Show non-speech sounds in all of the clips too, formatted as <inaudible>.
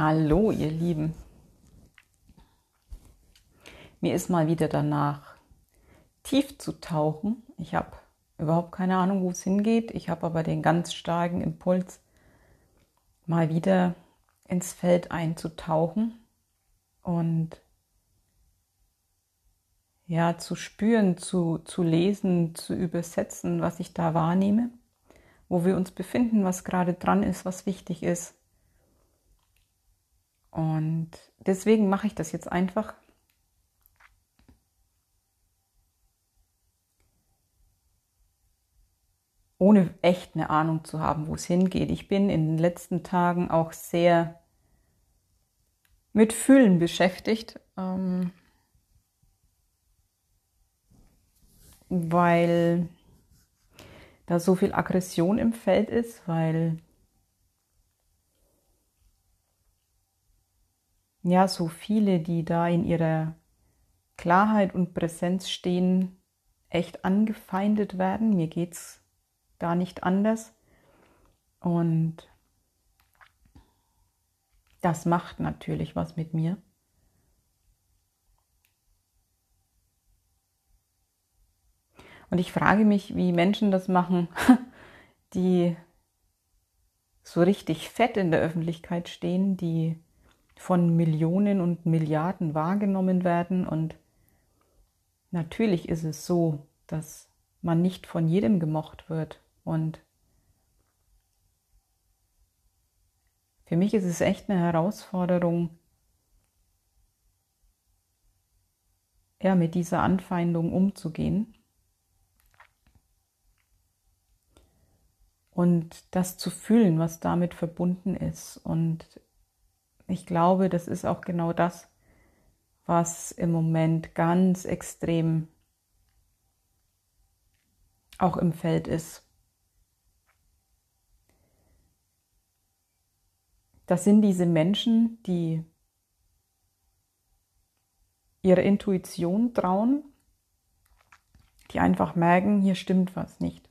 Hallo, ihr Lieben. Mir ist mal wieder danach, tief zu tauchen. Ich habe überhaupt keine Ahnung, wo es hingeht. Ich habe aber den ganz starken Impuls, mal wieder ins Feld einzutauchen und ja, zu spüren, zu, zu lesen, zu übersetzen, was ich da wahrnehme, wo wir uns befinden, was gerade dran ist, was wichtig ist und deswegen mache ich das jetzt einfach. Ohne echt eine Ahnung zu haben, wo es hingeht. Ich bin in den letzten Tagen auch sehr mit Fühlen beschäftigt, ähm, weil da so viel Aggression im Feld ist, weil ja, so viele, die da in ihrer Klarheit und Präsenz stehen, echt angefeindet werden. Mir geht es da nicht anders. Und das macht natürlich was mit mir. Und ich frage mich, wie Menschen das machen, <laughs> die so richtig fett in der Öffentlichkeit stehen, die von Millionen und Milliarden wahrgenommen werden. Und natürlich ist es so, dass man nicht von jedem gemocht wird. Und für mich ist es echt eine Herausforderung, ja, mit dieser Anfeindung umzugehen. Und das zu fühlen, was damit verbunden ist. Und ich glaube, das ist auch genau das, was im Moment ganz extrem auch im Feld ist. Das sind diese Menschen, die ihre Intuition trauen, die einfach merken, hier stimmt was nicht.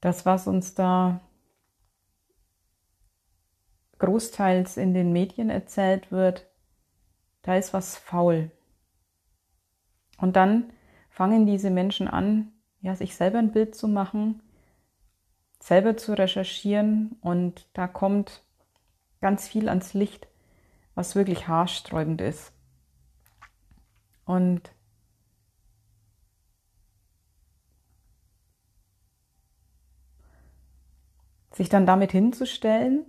Das, was uns da großteils in den Medien erzählt wird, da ist was faul. Und dann fangen diese Menschen an, ja, sich selber ein Bild zu machen, selber zu recherchieren und da kommt ganz viel ans Licht, was wirklich haarsträubend ist. Und sich dann damit hinzustellen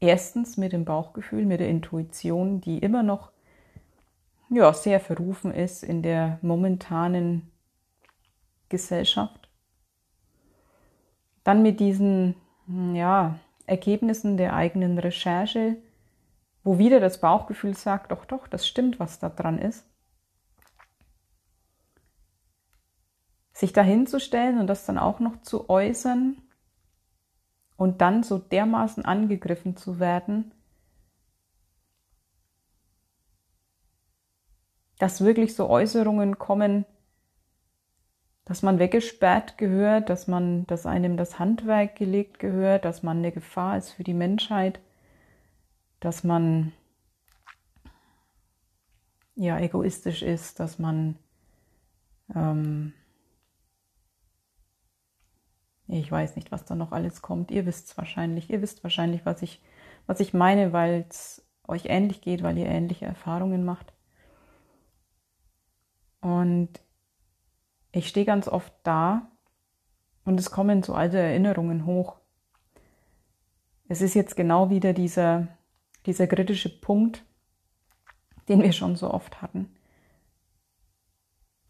Erstens mit dem Bauchgefühl, mit der Intuition, die immer noch ja, sehr verrufen ist in der momentanen Gesellschaft. Dann mit diesen ja, Ergebnissen der eigenen Recherche, wo wieder das Bauchgefühl sagt, doch, doch, das stimmt, was da dran ist. Sich dahinzustellen und das dann auch noch zu äußern, und dann so dermaßen angegriffen zu werden, dass wirklich so Äußerungen kommen, dass man weggesperrt gehört, dass man, dass einem das Handwerk gelegt gehört, dass man eine Gefahr ist für die Menschheit, dass man ja egoistisch ist, dass man ähm, ich weiß nicht, was da noch alles kommt. Ihr wisst es wahrscheinlich. Ihr wisst wahrscheinlich, was ich, was ich meine, weil es euch ähnlich geht, weil ihr ähnliche Erfahrungen macht. Und ich stehe ganz oft da und es kommen so alte Erinnerungen hoch. Es ist jetzt genau wieder dieser, dieser kritische Punkt, den wir schon so oft hatten.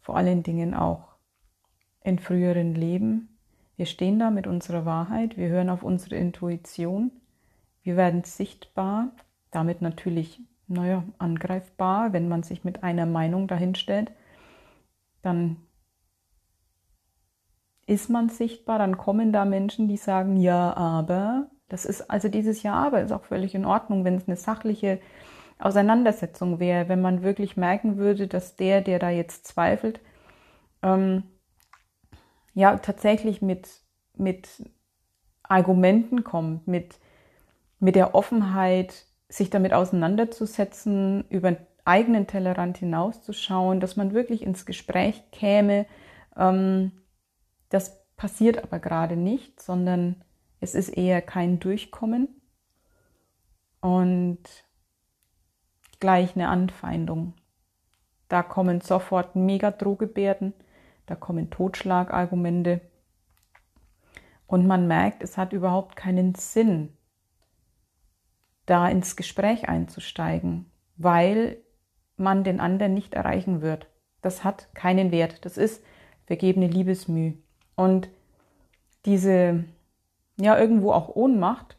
Vor allen Dingen auch in früheren Leben wir stehen da mit unserer Wahrheit, wir hören auf unsere Intuition, wir werden sichtbar, damit natürlich, naja, angreifbar, wenn man sich mit einer Meinung dahinstellt, dann ist man sichtbar, dann kommen da Menschen, die sagen, ja, aber, das ist, also dieses Ja, aber ist auch völlig in Ordnung, wenn es eine sachliche Auseinandersetzung wäre, wenn man wirklich merken würde, dass der, der da jetzt zweifelt, ähm, ja tatsächlich mit, mit Argumenten kommt, mit mit der Offenheit, sich damit auseinanderzusetzen, über eigenen Tellerrand hinauszuschauen, dass man wirklich ins Gespräch käme. Ähm, das passiert aber gerade nicht, sondern es ist eher kein Durchkommen und gleich eine Anfeindung. Da kommen sofort Megadrohgebärden, da kommen Totschlagargumente und man merkt, es hat überhaupt keinen Sinn, da ins Gespräch einzusteigen, weil man den anderen nicht erreichen wird. Das hat keinen Wert. Das ist vergebene Liebesmüh. Und diese, ja, irgendwo auch Ohnmacht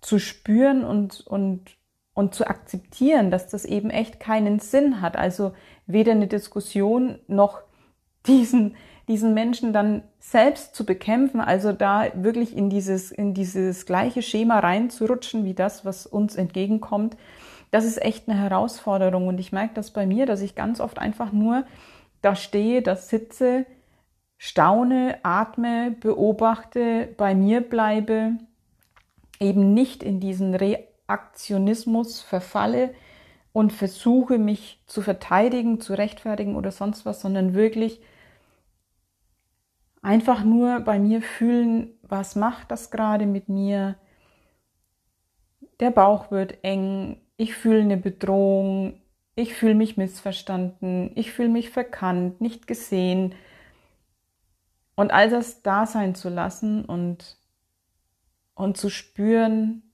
zu spüren und, und, und zu akzeptieren, dass das eben echt keinen Sinn hat. Also weder eine Diskussion noch <laughs> diesen, diesen Menschen dann selbst zu bekämpfen, also da wirklich in dieses, in dieses gleiche Schema reinzurutschen, wie das, was uns entgegenkommt, das ist echt eine Herausforderung. Und ich merke das bei mir, dass ich ganz oft einfach nur da stehe, da sitze, staune, atme, beobachte, bei mir bleibe, eben nicht in diesen Reaktionismus verfalle und versuche mich zu verteidigen, zu rechtfertigen oder sonst was, sondern wirklich einfach nur bei mir fühlen, was macht das gerade mit mir? Der Bauch wird eng, ich fühle eine Bedrohung, ich fühle mich missverstanden, ich fühle mich verkannt, nicht gesehen. Und all das da sein zu lassen und, und zu spüren,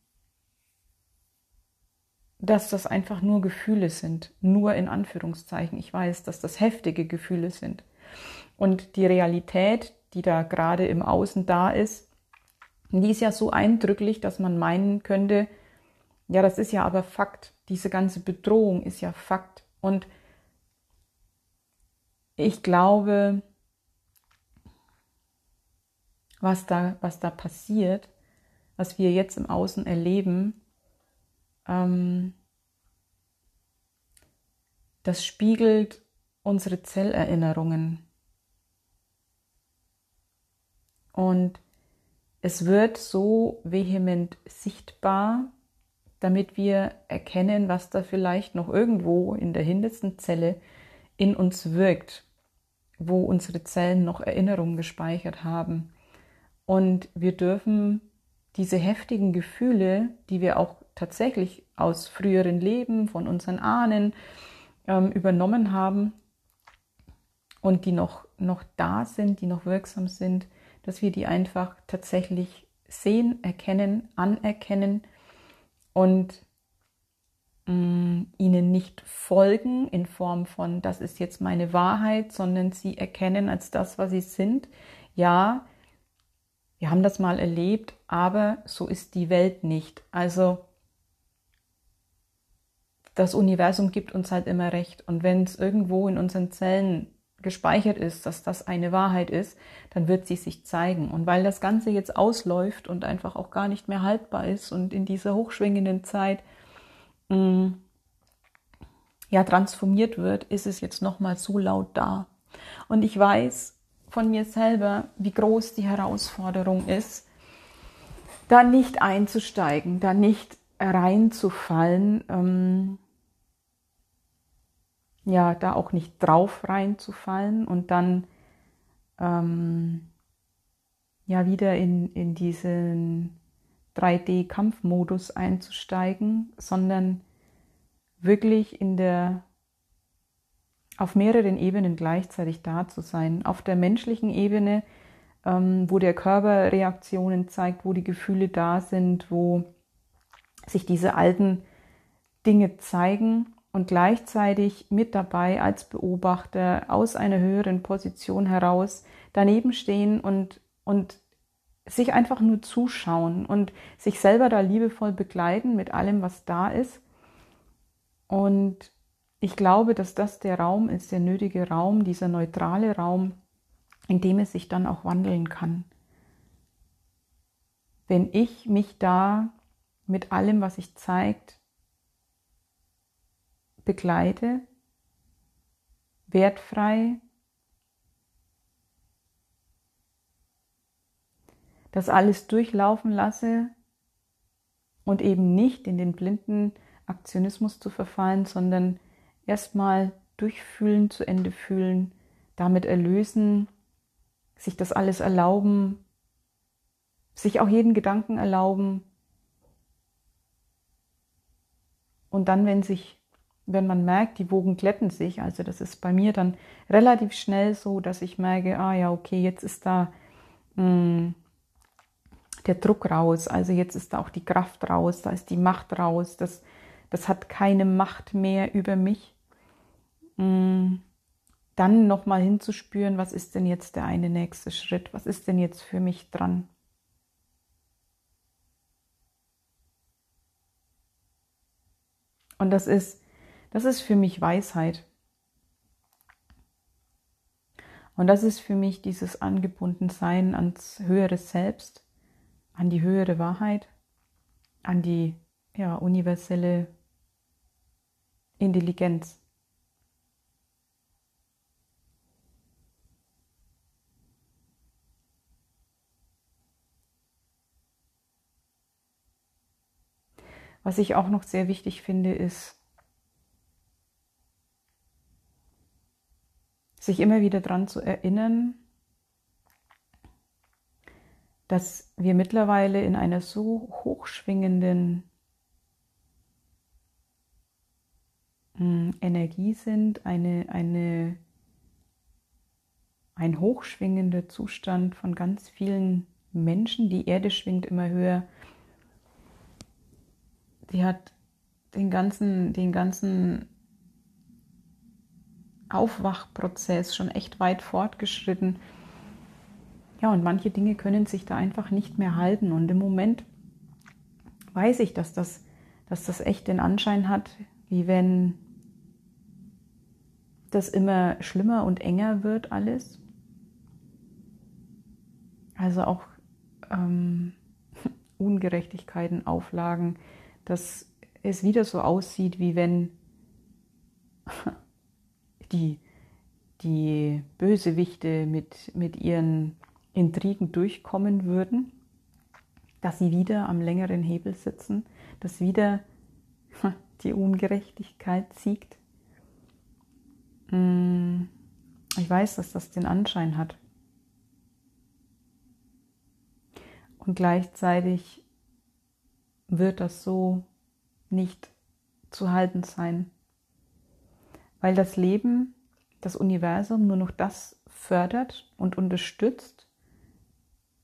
dass das einfach nur Gefühle sind, nur in Anführungszeichen. Ich weiß, dass das heftige Gefühle sind. Und die Realität, die da gerade im Außen da ist, die ist ja so eindrücklich, dass man meinen könnte, ja, das ist ja aber Fakt. Diese ganze Bedrohung ist ja Fakt. Und ich glaube, was da, was da passiert, was wir jetzt im Außen erleben, ähm, das spiegelt unsere Zellerinnerungen. Und es wird so vehement sichtbar, damit wir erkennen, was da vielleicht noch irgendwo in der hintersten Zelle in uns wirkt, wo unsere Zellen noch Erinnerungen gespeichert haben. Und wir dürfen diese heftigen Gefühle, die wir auch tatsächlich aus früheren Leben, von unseren Ahnen ähm, übernommen haben und die noch, noch da sind, die noch wirksam sind, dass wir die einfach tatsächlich sehen, erkennen, anerkennen und mh, mm, ihnen nicht folgen in Form von, das ist jetzt meine Wahrheit, sondern sie erkennen als das, was sie sind. Ja, wir haben das mal erlebt, aber so ist die Welt nicht. Also das Universum gibt uns halt immer recht. Und wenn es irgendwo in unseren Zellen gespeichert ist, dass das eine Wahrheit ist, dann wird sie sich zeigen. Und weil das Ganze jetzt ausläuft und einfach auch gar nicht mehr haltbar ist und in dieser hochschwingenden Zeit mh, mm, ja transformiert wird, ist es jetzt nochmal so laut da. Und ich weiß von mir selber, wie groß die Herausforderung ist, da nicht einzusteigen, da nicht reinzufallen. Ähm, ja, da auch nicht drauf reinzufallen und dann ähm, ja wieder in, in diesen 3D-Kampfmodus einzusteigen, sondern wirklich in der auf mehreren Ebenen gleichzeitig da zu sein. Auf der menschlichen Ebene, ähm, wo der Körper Reaktionen zeigt, wo die Gefühle da sind, wo sich diese alten Dinge zeigen und gleichzeitig mit dabei als Beobachter aus einer höheren Position heraus daneben stehen und, und sich einfach nur zuschauen und sich selber da liebevoll begleiten mit allem, was da ist. Und ich glaube, dass das der Raum ist, der nötige Raum, dieser neutrale Raum, in dem es sich dann auch wandeln kann. Wenn ich mich da mit allem, was sich zeigt, begleite, wertfrei, das alles durchlaufen lasse und eben nicht in den blinden Aktionismus zu verfallen, sondern erstmal durchfühlen, zu Ende fühlen, damit erlösen, sich das alles erlauben, sich auch jeden Gedanken erlauben. Und dann, wenn sich, wenn man merkt, die Wogen glätten sich, also das ist bei mir dann relativ schnell so, dass ich merke, ah ja, okay, jetzt ist da mh, hm, der Druck raus, also jetzt ist da auch die Kraft raus, da ist die Macht raus, das, das hat keine Macht mehr über mich. Mm, dann nochmal hinzuspüren, was ist denn jetzt der eine nächste Schritt, was ist denn jetzt für mich dran. Und das ist, das ist für mich Weisheit. Und das ist für mich dieses Angebundensein ans höhere Selbst, an die höhere Wahrheit, an die ja, universelle Intelligenz. Was ich auch noch sehr wichtig finde, ist, sich immer wieder daran zu erinnern, dass wir mittlerweile in einer so hochschwingenden hm, Energie sind, eine, eine, ein hochschwingender Zustand von ganz vielen Menschen. Die Erde schwingt immer höher. Die hat den ganzen, den ganzen Aufwachprozess schon echt weit fortgeschritten. Ja, und manche Dinge können sich da einfach nicht mehr halten. Und im Moment weiß ich, dass das, dass das echt den Anschein hat, wie wenn das immer schlimmer und enger wird alles. Also auch ähm, <laughs> Ungerechtigkeiten, Auflagen, dass es wieder so aussieht, wie wenn <laughs> die, die Bösewichte mit, mit ihren Intrigen durchkommen würden, dass sie wieder am längeren Hebel sitzen, dass wieder die Ungerechtigkeit siegt. Mm, ich weiß, dass das den Anschein hat. Und gleichzeitig wird das so nicht zu halten sein, weil das Leben, das Universum nur noch das fördert und unterstützt,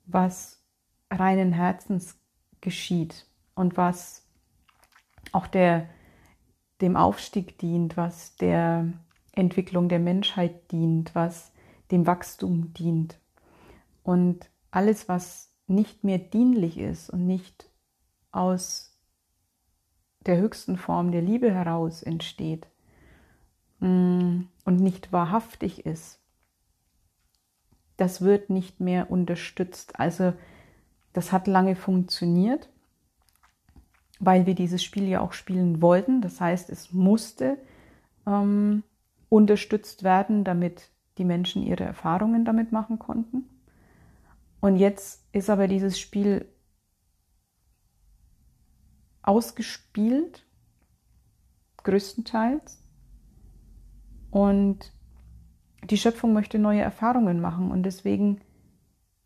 was reinen Herzens geschieht und was auch der, dem Aufstieg dient, was der Entwicklung der Menschheit dient, was dem Wachstum dient. Und alles, was nicht mehr dienlich ist und nicht aus der höchsten Form der Liebe heraus entsteht und nicht wahrhaftig ist, das wird nicht mehr unterstützt. Also das hat lange funktioniert, weil wir dieses Spiel ja auch spielen wollten. Das heißt, es musste ähm, unterstützt werden, damit die Menschen ihre Erfahrungen damit machen konnten. Und jetzt ist aber dieses Spiel ausgespielt, größtenteils. Und die Schöpfung möchte neue Erfahrungen machen und deswegen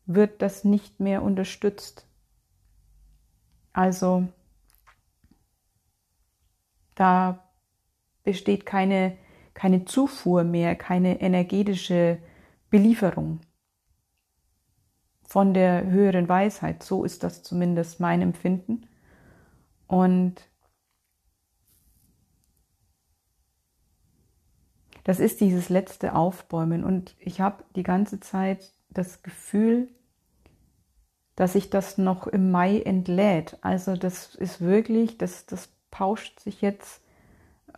wird das nicht mehr unterstützt. Also da besteht keine, keine Zufuhr mehr, keine energetische Belieferung von der höheren Weisheit. So ist das zumindest mein Empfinden. Und das ist dieses letzte Aufbäumen. Und ich habe die ganze Zeit das Gefühl, dass sich das noch im Mai entlädt. Also das ist wirklich, das, das pauscht sich jetzt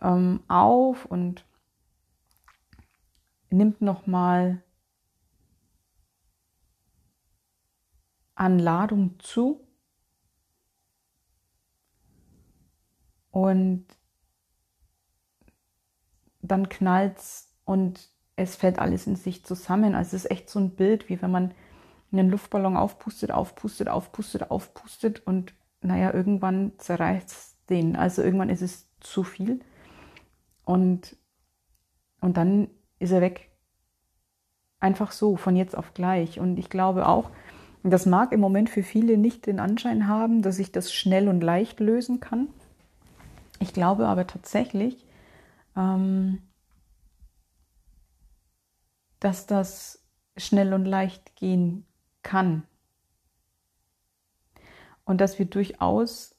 ähm, auf und nimmt nochmal an Ladung zu. Und dann knallt's und es fällt alles in sich zusammen. Also es ist echt so ein Bild, wie wenn man einen Luftballon aufpustet, aufpustet, aufpustet, aufpustet und naja, irgendwann zerreißt den. Also irgendwann ist es zu viel und, und dann ist er weg. Einfach so, von jetzt auf gleich. Und ich glaube auch, das mag im Moment für viele nicht den Anschein haben, dass ich das schnell und leicht lösen kann. Ich glaube aber tatsächlich, ähm, dass das schnell und leicht gehen kann. Und dass wir durchaus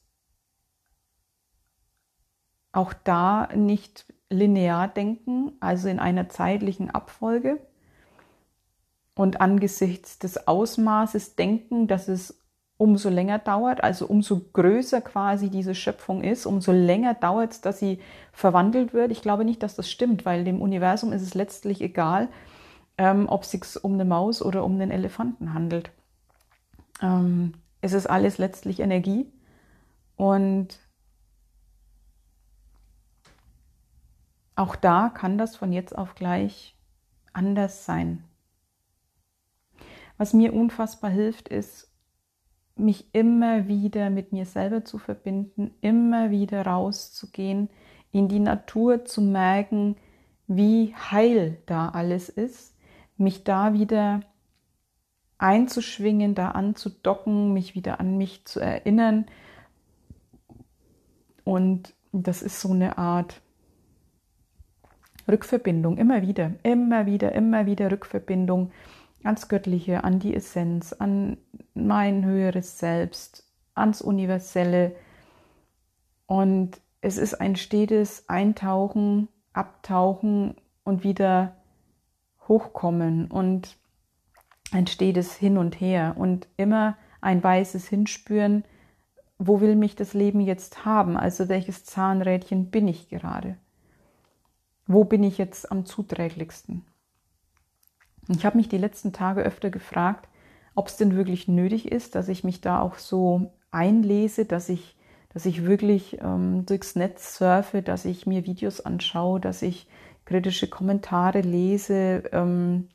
auch da nicht linear denken, also in einer zeitlichen Abfolge und angesichts des Ausmaßes denken, dass es umso länger dauert, also umso größer quasi diese Schöpfung ist, umso länger dauert es, dass sie verwandelt wird. Ich glaube nicht, dass das stimmt, weil dem Universum ist es letztlich egal, ähm, ob es sich um eine Maus oder um einen Elefanten handelt. Ähm, es ist alles letztlich Energie und auch da kann das von jetzt auf gleich anders sein. Was mir unfassbar hilft, ist, mich immer wieder mit mir selber zu verbinden, immer wieder rauszugehen, in die Natur zu merken, wie heil da alles ist, mich da wieder einzuschwingen, da anzudocken, mich wieder an mich zu erinnern. Und das ist so eine Art Rückverbindung, immer wieder, immer wieder, immer wieder Rückverbindung ans Göttliche, an die Essenz, an mein höheres Selbst, ans Universelle. Und es ist ein stetes Eintauchen, Abtauchen und wieder hochkommen und ein stetes Hin und Her und immer ein weißes Hinspüren, wo will mich das Leben jetzt haben? Also welches Zahnrädchen bin ich gerade? Wo bin ich jetzt am zuträglichsten? Ich habe mich die letzten Tage öfter gefragt, ob es denn wirklich nötig ist, dass ich mich da auch so einlese, dass ich, dass ich wirklich ähm, durchs Netz surfe, dass ich mir Videos anschaue, dass ich kritische Kommentare lese, ähm,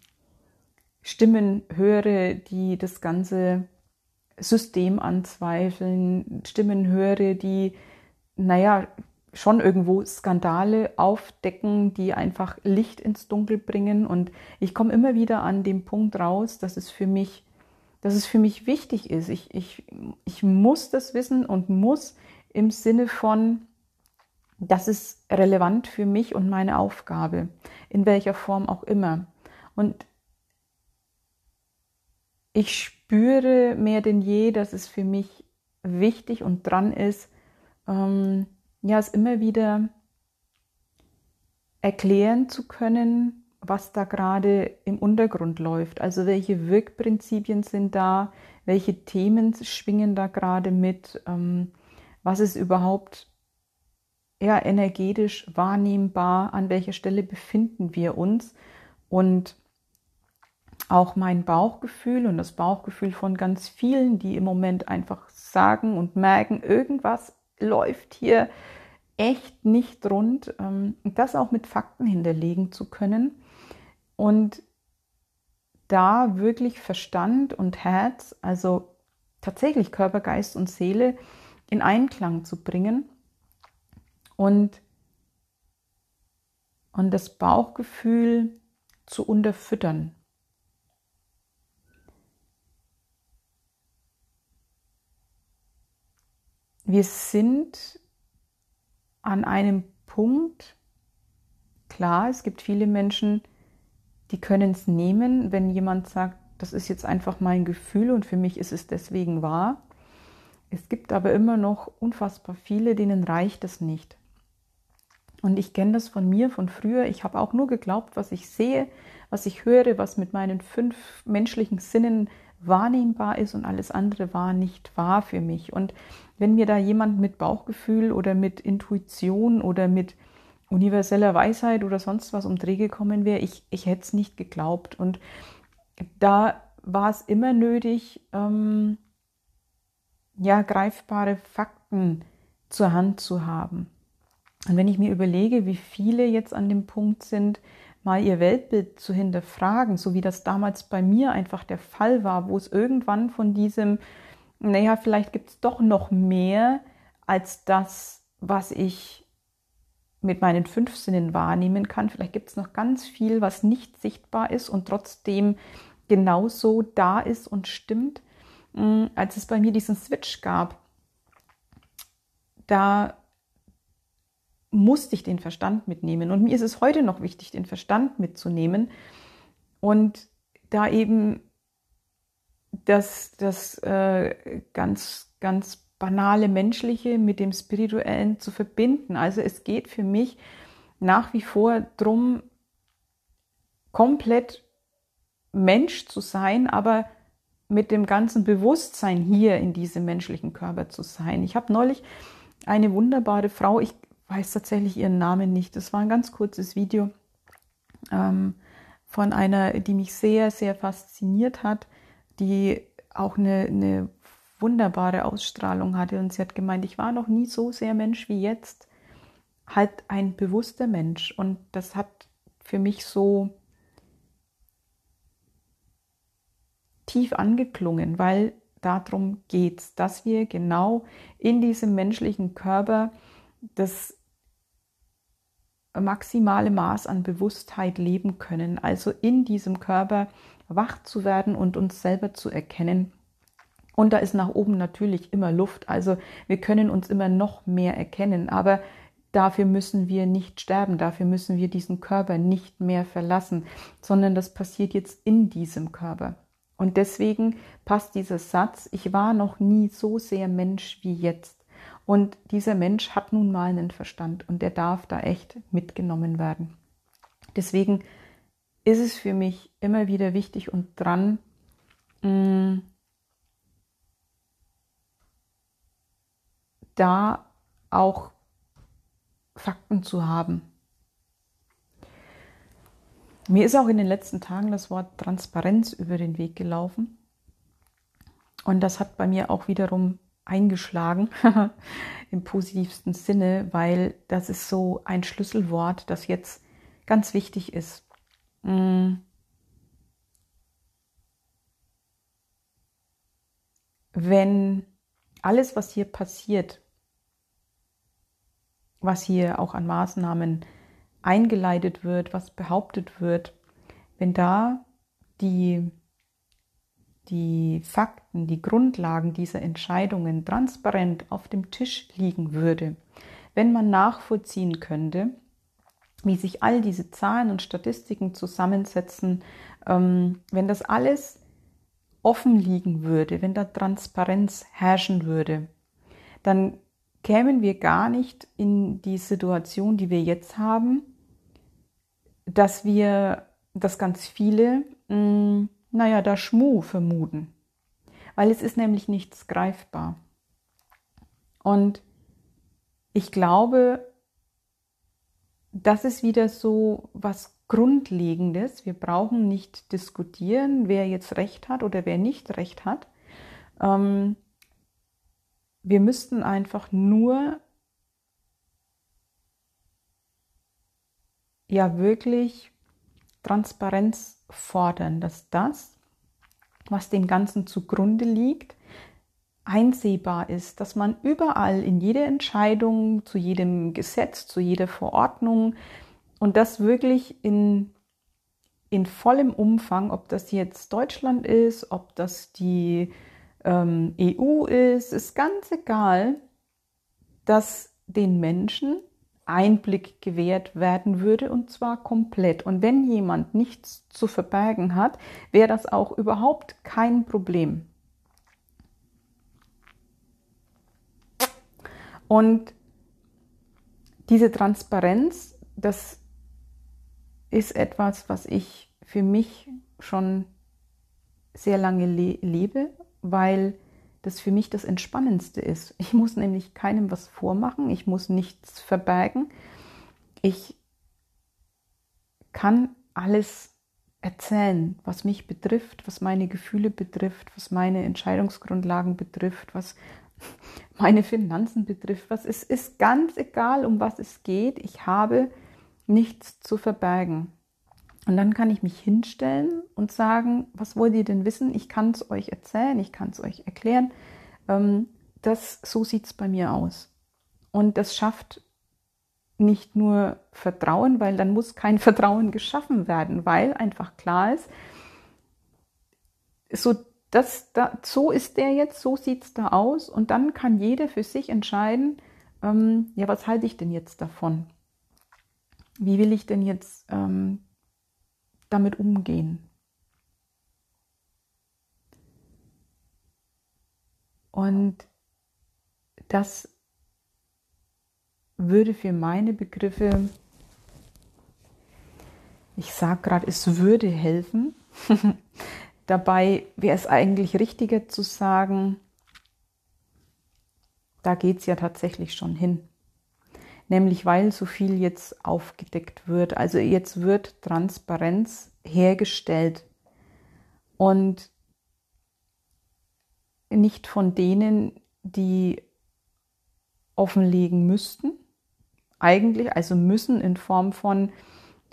Stimmen höre, die das ganze System anzweifeln, Stimmen höre, die, naja, schon irgendwo Skandale aufdecken, die einfach Licht ins Dunkel bringen. Und ich komme immer wieder an dem Punkt raus, dass es für mich, dass es für mich wichtig ist. Ich, ich, ich muss das wissen und muss im Sinne von, das ist relevant für mich und meine Aufgabe, in welcher Form auch immer. Und ich spüre mehr denn je, dass es für mich wichtig und dran ist, ähm, ja, es immer wieder erklären zu können, was da gerade im Untergrund läuft. Also welche Wirkprinzipien sind da, welche Themen schwingen da gerade mit, ähm, was ist überhaupt ja, energetisch wahrnehmbar, an welcher Stelle befinden wir uns und auch mein Bauchgefühl und das Bauchgefühl von ganz vielen, die im Moment einfach sagen und merken, irgendwas läuft hier echt nicht rund, ähm, das auch mit Fakten hinterlegen zu können und da wirklich Verstand und Herz, also tatsächlich Körper, Geist und Seele in Einklang zu bringen und, und das Bauchgefühl zu unterfüttern. Wir sind an einem Punkt, klar, es gibt viele Menschen, die können es nehmen, wenn jemand sagt, das ist jetzt einfach mein Gefühl und für mich ist es deswegen wahr. Es gibt aber immer noch unfassbar viele, denen reicht es nicht. Und ich kenne das von mir, von früher. Ich habe auch nur geglaubt, was ich sehe, was ich höre, was mit meinen fünf menschlichen Sinnen wahrnehmbar ist und alles andere war nicht wahr für mich. Und wenn mir da jemand mit Bauchgefühl oder mit Intuition oder mit universeller Weisheit oder sonst was um Dreh gekommen wäre, ich, ich hätte es nicht geglaubt. Und da war es immer nötig, ähm, ja, greifbare Fakten zur Hand zu haben. Und wenn ich mir überlege, wie viele jetzt an dem Punkt sind, mal ihr Weltbild zu hinterfragen, so wie das damals bei mir einfach der Fall war, wo es irgendwann von diesem, naja, vielleicht gibt es doch noch mehr als das, was ich mit meinen fünf Sinnen wahrnehmen kann. Vielleicht gibt es noch ganz viel, was nicht sichtbar ist und trotzdem genauso da ist und stimmt. Mm, als es bei mir diesen Switch gab, da musste ich den Verstand mitnehmen. Und mir ist es heute noch wichtig, den Verstand mitzunehmen und da eben das, das äh, ganz, ganz banale Menschliche mit dem Spirituellen zu verbinden. Also es geht für mich nach wie vor darum, komplett Mensch zu sein, aber mit dem ganzen Bewusstsein hier in diesem menschlichen Körper zu sein. Ich habe neulich eine wunderbare Frau, ich weiß tatsächlich ihren Namen nicht, das war ein ganz kurzes Video ähm, von einer, die mich sehr, sehr fasziniert hat, die auch eine, eine wunderbare Ausstrahlung hatte. Und sie hat gemeint, ich war noch nie so sehr Mensch wie jetzt, halt ein bewusster Mensch. Und das hat für mich so tief angeklungen, weil darum geht es, dass wir genau in diesem menschlichen Körper das maximale Maß an Bewusstheit leben können, also in diesem Körper wach zu werden und uns selber zu erkennen. Und da ist nach oben natürlich immer Luft, also wir können uns immer noch mehr erkennen, aber dafür müssen wir nicht sterben, dafür müssen wir diesen Körper nicht mehr verlassen, sondern das passiert jetzt in diesem Körper. Und deswegen passt dieser Satz, ich war noch nie so sehr Mensch wie jetzt. Und dieser Mensch hat nun mal einen Verstand und der darf da echt mitgenommen werden. Deswegen ist es für mich immer wieder wichtig und dran, mm, da auch Fakten zu haben. Mir ist auch in den letzten Tagen das Wort Transparenz über den Weg gelaufen. Und das hat bei mir auch wiederum eingeschlagen <laughs> im positivsten Sinne, weil das ist so ein Schlüsselwort, das jetzt ganz wichtig ist. Mm. Wenn alles, was hier passiert, was hier auch an Maßnahmen eingeleitet wird, was behauptet wird, wenn da die, die Fakten, die Grundlagen dieser Entscheidungen transparent auf dem Tisch liegen würde, wenn man nachvollziehen könnte, wie sich all diese Zahlen und Statistiken zusammensetzen, ähm, wenn das alles offen liegen würde, wenn da Transparenz herrschen würde, dann kämen wir gar nicht in die Situation, die wir jetzt haben, dass wir, dass ganz viele, mh, mm, naja, da Schmu vermuten. Weil es ist nämlich nichts greifbar. Und ich glaube, das ist wieder so was Grundlegendes. Wir brauchen nicht diskutieren, wer jetzt recht hat oder wer nicht recht hat. Ähm, wir müssten einfach nur ja wirklich Transparenz fordern, dass das, was dem Ganzen zugrunde liegt, einsehbar ist, dass man überall in jeder Entscheidung, zu jedem Gesetz, zu jeder Verordnung und das wirklich in, in vollem Umfang, ob das jetzt Deutschland ist, ob das die ähm, EU ist, ist ganz egal, dass den Menschen Einblick gewährt werden würde und zwar komplett. Und wenn jemand nichts zu verbergen hat, wäre das auch überhaupt kein Problem. Und diese Transparenz, das ist etwas, was ich für mich schon sehr lange le lebe, weil das für mich das Entspannendste ist. Ich muss nämlich keinem was vormachen, ich muss nichts verbergen. Ich kann alles erzählen, was mich betrifft, was meine Gefühle betrifft, was meine Entscheidungsgrundlagen betrifft, was <laughs> meine Finanzen betrifft, was es ist ganz egal, um was es geht. Ich habe nichts zu verbergen. Und dann kann ich mich hinstellen und sagen, was wollt ihr denn wissen? Ich kann es euch erzählen, ich kann es euch erklären. Ähm, das, so sieht es bei mir aus. Und das schafft nicht nur Vertrauen, weil dann muss kein <laughs> Vertrauen geschaffen werden, weil einfach klar ist, so, das, da, so ist der jetzt, so sieht es da aus und dann kann jeder für sich entscheiden, ähm, ja, was halte ich denn jetzt davon? Wie will ich denn jetzt ähm, damit umgehen? Und das würde für meine Begriffe, ich sage gerade, es würde helfen. <laughs> Dabei wäre es eigentlich richtiger zu sagen, da geht es ja tatsächlich schon hin. Nämlich weil so viel jetzt aufgedeckt wird. Also jetzt wird Transparenz hergestellt. Und nicht von denen, die offenlegen müssten, eigentlich, also müssen in Form von,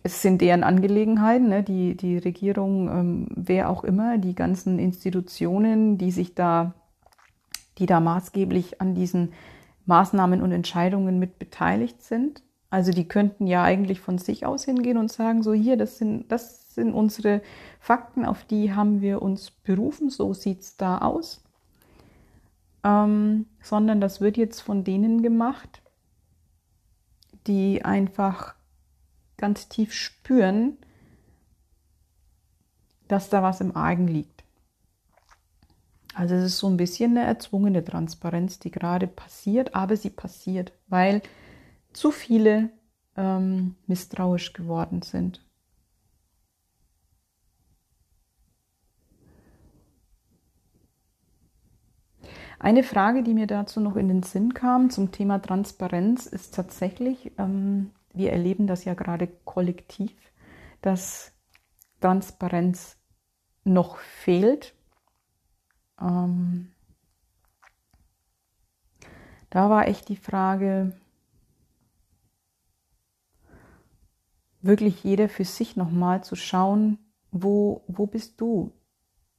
es sind deren Angelegenheiten, ne, die, die Regierung, ähm, wer auch immer, die ganzen Institutionen, die sich da, die da maßgeblich an diesen Maßnahmen und Entscheidungen mit beteiligt sind. Also die könnten ja eigentlich von sich aus hingehen und sagen, so hier, das sind, das sind unsere Fakten, auf die haben wir uns berufen, so sieht's da aus. Ähm, sondern das wird jetzt von denen gemacht, die einfach ganz tief spüren, dass da was im Argen liegt. Also es ist so ein bisschen eine erzwungene Transparenz, die gerade passiert, aber sie passiert, weil zu viele ähm, misstrauisch geworden sind. Eine Frage, die mir dazu noch in den Sinn kam zum Thema Transparenz, ist tatsächlich, ähm, wir erleben das ja gerade kollektiv, dass Transparenz noch fehlt. Ähm, da war echt die Frage, wirklich jeder für sich nochmal zu schauen, wo, wo bist du?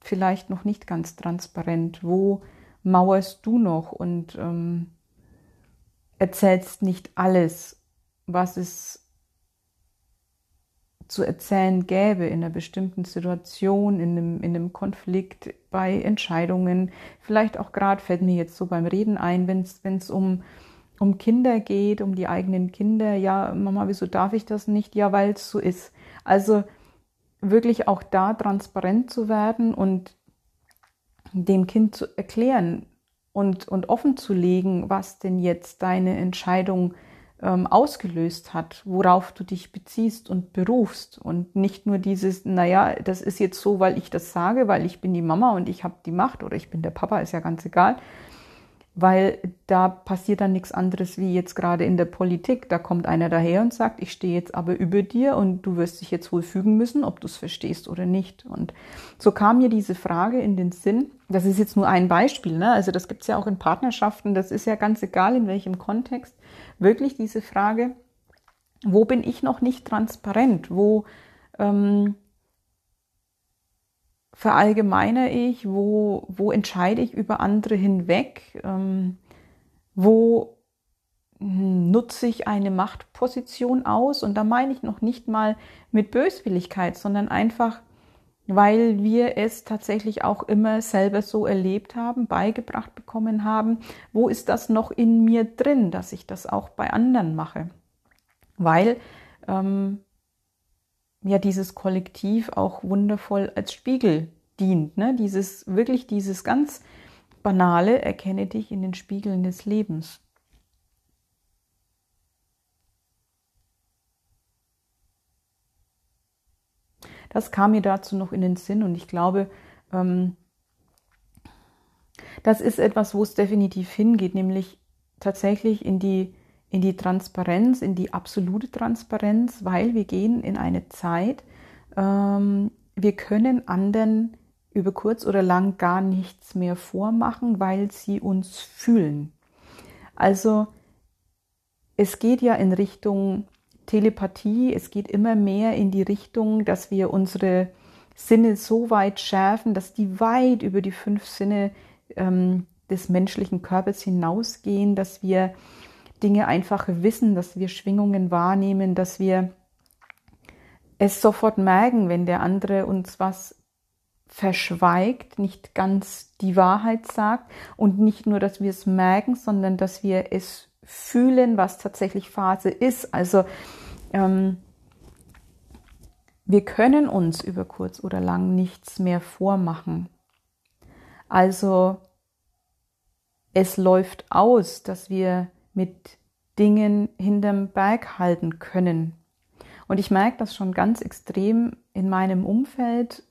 Vielleicht noch nicht ganz transparent, wo mauerst du noch und ähm, erzählst nicht alles, was es zu erzählen gäbe in einer bestimmten Situation, in einem, in einem Konflikt, bei Entscheidungen. Vielleicht auch gerade fällt mir jetzt so beim Reden ein, wenn es um, um Kinder geht, um die eigenen Kinder. Ja, Mama, wieso darf ich das nicht? Ja, weil es so ist. Also wirklich auch da transparent zu werden und dem Kind zu erklären und, und offen zu legen, was denn jetzt deine Entscheidung ähm, ausgelöst hat, worauf du dich beziehst und berufst und nicht nur dieses, naja, das ist jetzt so, weil ich das sage, weil ich bin die Mama und ich habe die Macht oder ich bin der Papa, ist ja ganz egal, weil da passiert dann nichts anderes wie jetzt gerade in der Politik. Da kommt einer daher und sagt, ich stehe jetzt aber über dir und du wirst dich jetzt wohl fügen müssen, ob du es verstehst oder nicht. Und so kam mir diese Frage in den Sinn. Das ist jetzt nur ein Beispiel, ne? Also das gibt es ja auch in Partnerschaften. Das ist ja ganz egal, in welchem Kontext. Wirklich diese Frage, wo bin ich noch nicht transparent? Wo ähm, verallgemeine ich, wo, wo entscheide ich über andere hinweg, ähm, wo nutze ich eine Machtposition aus? Und da meine ich noch nicht mal mit Böswilligkeit, sondern einfach, weil wir es tatsächlich auch immer selber so erlebt haben, beigebracht bekommen haben, wo ist das noch in mir drin, dass ich das auch bei anderen mache, weil ähm, ja dieses Kollektiv auch wundervoll als Spiegel dient. Ne? Dieses, wirklich dieses ganz banale, erkenne dich in den Spiegeln des Lebens. Das kam mir dazu noch in den Sinn und ich glaube, ähm, das ist etwas, wo es definitiv hingeht, nämlich tatsächlich in die in die Transparenz, in die absolute Transparenz, weil wir gehen in eine Zeit, ähm, wir können anderen über kurz oder lang gar nichts mehr vormachen, weil sie uns fühlen. Also es geht ja in Richtung Telepathie, es geht immer mehr in die Richtung, dass wir unsere Sinne so weit schärfen, dass die weit über die fünf Sinne ähm, des menschlichen Körpers hinausgehen, dass wir Dinge einfach wissen, dass wir Schwingungen wahrnehmen, dass wir es sofort merken, wenn der andere uns was verschweigt, nicht ganz die Wahrheit sagt und nicht nur, dass wir es merken, sondern dass wir es fühlen, was tatsächlich Phase ist. Also ähm, wir können uns über kurz oder lang nichts mehr vormachen. Also es läuft aus, dass wir mit Dingen hinterm Berg halten können. Und ich merke das schon ganz extrem in meinem Umfeld.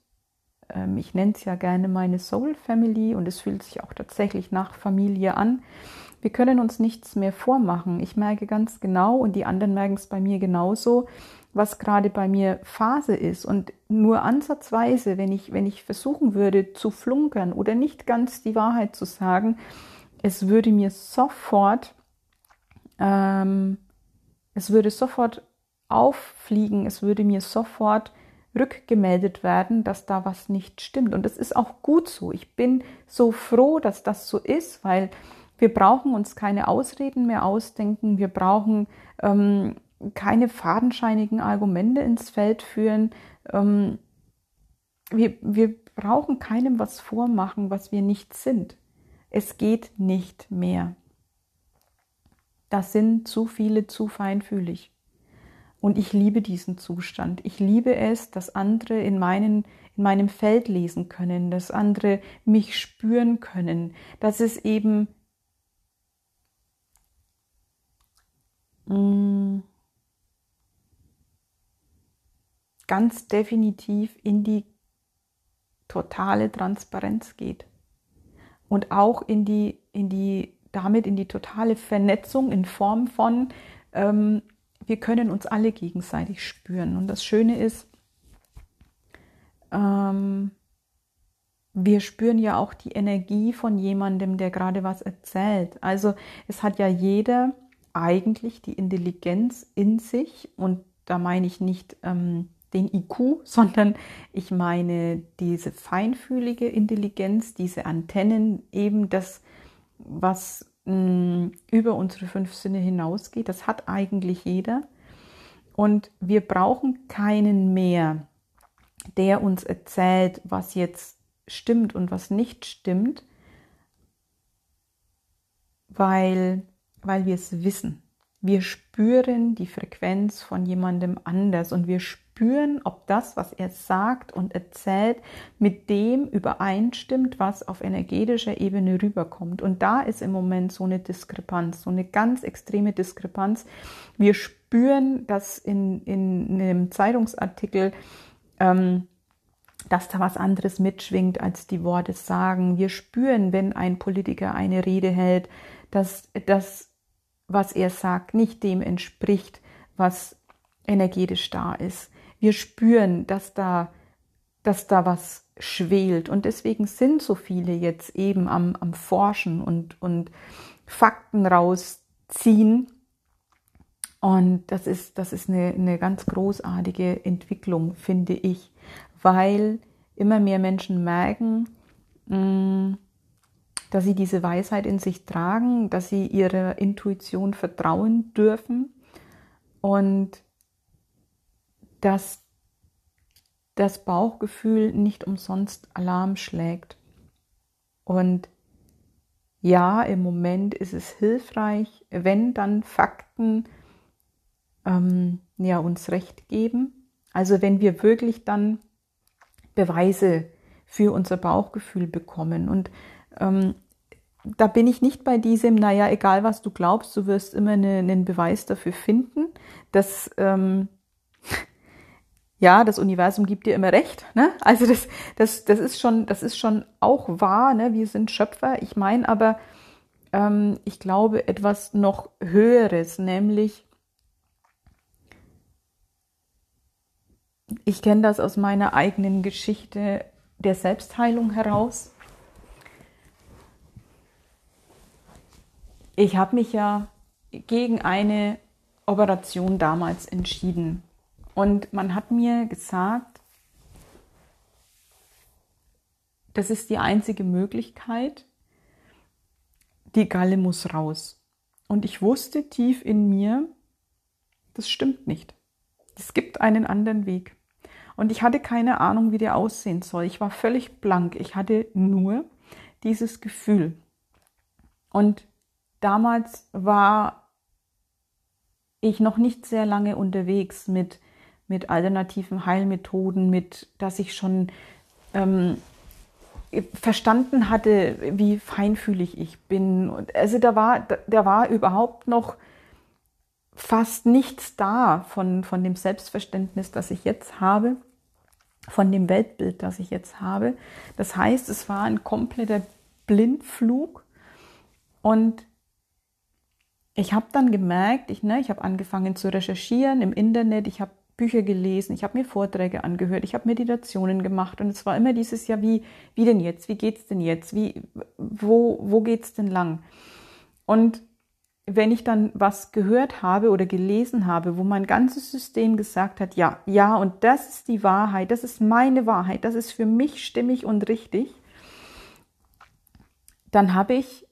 Ähm, ich nenne es ja gerne meine Soul Family und es fühlt sich auch tatsächlich nach Familie an. Wir können uns nichts mehr vormachen. Ich merke ganz genau und die anderen merken es bei mir genauso, was gerade bei mir Phase ist. Und nur ansatzweise, wenn ich, wenn ich versuchen würde zu flunkern oder nicht ganz die Wahrheit zu sagen, es würde mir sofort, ähm, es würde sofort auffliegen, es würde mir sofort rückgemeldet werden, dass da was nicht stimmt. Und das ist auch gut so. Ich bin so froh, dass das so ist, weil wir brauchen uns keine Ausreden mehr ausdenken. Wir brauchen ähm, keine fadenscheinigen Argumente ins Feld führen. Ähm, wir, wir brauchen keinem was vormachen, was wir nicht sind. Es geht nicht mehr. Das sind zu viele zu feinfühlig. Und ich liebe diesen Zustand. Ich liebe es, dass andere in, meinen, in meinem Feld lesen können, dass andere mich spüren können, dass es eben mh, mm, ganz definitiv in die totale Transparenz geht und auch in die, in die, damit in die totale Vernetzung in Form von ähm, wir können uns alle gegenseitig spüren. Und das Schöne ist, ähm, wir spüren ja auch die Energie von jemandem, der gerade was erzählt. Also es hat ja jeder eigentlich die Intelligenz in sich und da meine ich nicht ähm, den IQ, <laughs> sondern ich meine diese feinfühlige Intelligenz, diese Antennen, eben das, was mh, über unsere fünf Sinne hinausgeht. Das hat eigentlich jeder. Und wir brauchen keinen mehr, der uns erzählt, was jetzt stimmt und was nicht stimmt, weil, weil wir es wissen. Wir spüren die Frequenz von jemandem anders und wir spüren, ob das, was er sagt und erzählt, mit dem übereinstimmt, was auf energetischer Ebene rüberkommt. Und da ist im Moment so eine Diskrepanz, so eine ganz extreme Diskrepanz. Wir spüren, dass in, in einem Zeitungsartikel ähm, dass da was anderes mitschwingt, als die Worte sagen. Wir spüren, wenn ein Politiker eine Rede hält, dass das was er sagt, nicht dem entspricht, was energetisch da ist. Wir spüren, dass da, dass da was schwelt. Und deswegen sind so viele jetzt eben am, am Forschen und, und Fakten rausziehen. Und das ist, das ist eine, eine ganz großartige Entwicklung, finde ich, weil immer mehr Menschen merken, mh, mm, dass sie diese Weisheit in sich tragen, dass sie ihrer Intuition vertrauen dürfen und dass das Bauchgefühl nicht umsonst Alarm schlägt. Und ja, im Moment ist es hilfreich, wenn dann Fakten ähm, ja, uns recht geben. Also wenn wir wirklich dann Beweise für unser Bauchgefühl bekommen. Und ähm, da bin ich nicht bei diesem, naja, egal was du glaubst, du wirst immer eine, einen Beweis dafür finden, dass ähm, <laughs> ja, das Universum gibt dir immer recht. Ne? Also das, das, das ist schon, das ist schon auch wahr. Ne? Wir sind Schöpfer. Ich meine aber, ähm, ich glaube etwas noch Höheres, nämlich ich kenne das aus meiner eigenen Geschichte der Selbstheilung heraus. Ich habe mich ja gegen eine Operation damals entschieden. Und man hat mir gesagt, das ist die einzige Möglichkeit, die Galle muss raus. Und ich wusste tief in mir, das stimmt nicht. Es gibt einen anderen Weg. Und ich hatte keine Ahnung, wie der aussehen soll. Ich war völlig blank. Ich hatte nur dieses Gefühl. Und damals war ich noch nicht sehr lange unterwegs mit, mit alternativen Heilmethoden, mit, dass ich schon ähm, verstanden hatte, wie feinfühlig ich bin. Also da war, da war überhaupt noch fast nichts da von, von dem Selbstverständnis, das ich jetzt habe, von dem Weltbild, das ich jetzt habe. Das heißt, es war ein kompletter Blindflug und ich habe dann gemerkt, ich, ne, ich habe angefangen zu recherchieren im Internet, ich habe Bücher gelesen, ich habe mir Vorträge angehört, ich habe Meditationen gemacht und es war immer dieses ja wie wie denn jetzt, wie geht's denn jetzt, wie wo wo geht's denn lang? Und wenn ich dann was gehört habe oder gelesen habe, wo mein ganzes System gesagt hat, ja, ja, und das ist die Wahrheit, das ist meine Wahrheit, das ist für mich stimmig und richtig, dann habe ich